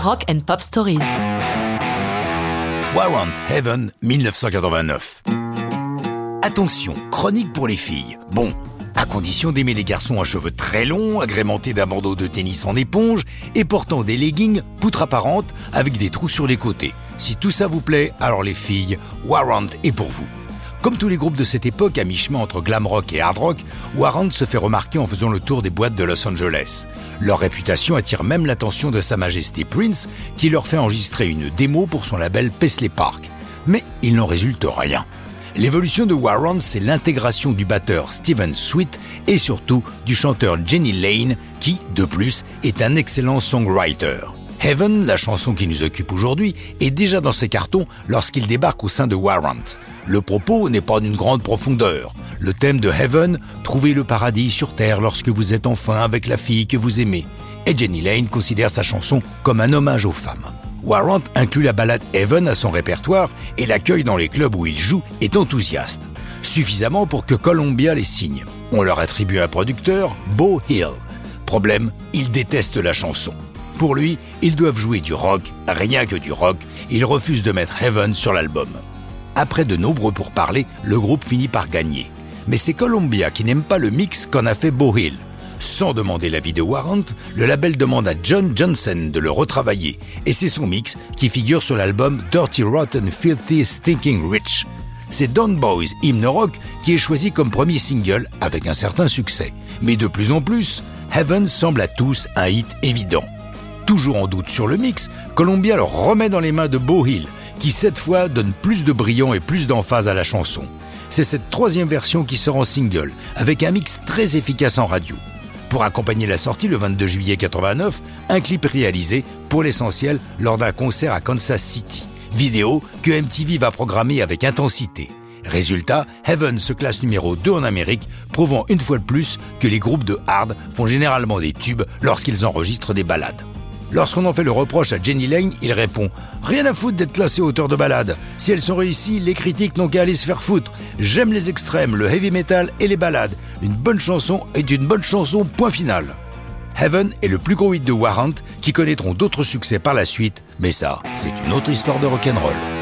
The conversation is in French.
Rock and Pop Stories. Warrant Heaven 1989. Attention, chronique pour les filles. Bon, à condition d'aimer les garçons à cheveux très longs, agrémentés d'un bandeau de tennis en éponge et portant des leggings poutre apparente avec des trous sur les côtés. Si tout ça vous plaît, alors les filles, Warrant est pour vous. Comme tous les groupes de cette époque, à mi-chemin entre glam rock et hard rock, Warrant se fait remarquer en faisant le tour des boîtes de Los Angeles. Leur réputation attire même l'attention de Sa Majesté Prince, qui leur fait enregistrer une démo pour son label Paisley Park. Mais il n'en résulte rien. L'évolution de Warrant, c'est l'intégration du batteur Steven Sweet et surtout du chanteur Jenny Lane, qui, de plus, est un excellent songwriter. Heaven, la chanson qui nous occupe aujourd'hui, est déjà dans ses cartons lorsqu'il débarque au sein de Warrant. Le propos n'est pas d'une grande profondeur. Le thème de Heaven, trouver le paradis sur Terre lorsque vous êtes enfin avec la fille que vous aimez. Et Jenny Lane considère sa chanson comme un hommage aux femmes. Warrant inclut la ballade Heaven à son répertoire et l'accueil dans les clubs où il joue est enthousiaste. Suffisamment pour que Columbia les signe. On leur attribue un producteur, Bo Hill. Problème, il déteste la chanson. Pour lui, ils doivent jouer du rock, rien que du rock. Il refuse de mettre Heaven sur l'album. Après de nombreux pourparlers, le groupe finit par gagner. Mais c'est Columbia qui n'aime pas le mix qu'en a fait Bohill. Sans demander l'avis de Warrant, le label demande à John Johnson de le retravailler, et c'est son mix qui figure sur l'album Dirty Rotten Filthy Stinking Rich. C'est Don Boys Hymn Rock qui est choisi comme premier single avec un certain succès. Mais de plus en plus, Heaven semble à tous un hit évident toujours en doute sur le mix, Columbia le remet dans les mains de Bo Hill, qui cette fois donne plus de brillant et plus d'emphase à la chanson. C'est cette troisième version qui sort en single, avec un mix très efficace en radio. Pour accompagner la sortie le 22 juillet 89, un clip réalisé, pour l'essentiel, lors d'un concert à Kansas City. Vidéo que MTV va programmer avec intensité. Résultat, Heaven se classe numéro 2 en Amérique, prouvant une fois de plus que les groupes de hard font généralement des tubes lorsqu'ils enregistrent des ballades. Lorsqu'on en fait le reproche à Jenny Lane, il répond Rien à foutre d'être classé auteur de balade. Si elles sont réussies, les critiques n'ont qu'à aller se faire foutre. J'aime les extrêmes, le heavy metal et les balades. Une bonne chanson est une bonne chanson, point final. Heaven est le plus gros hit de Warrant qui connaîtront d'autres succès par la suite, mais ça, c'est une autre histoire de rock'n'roll.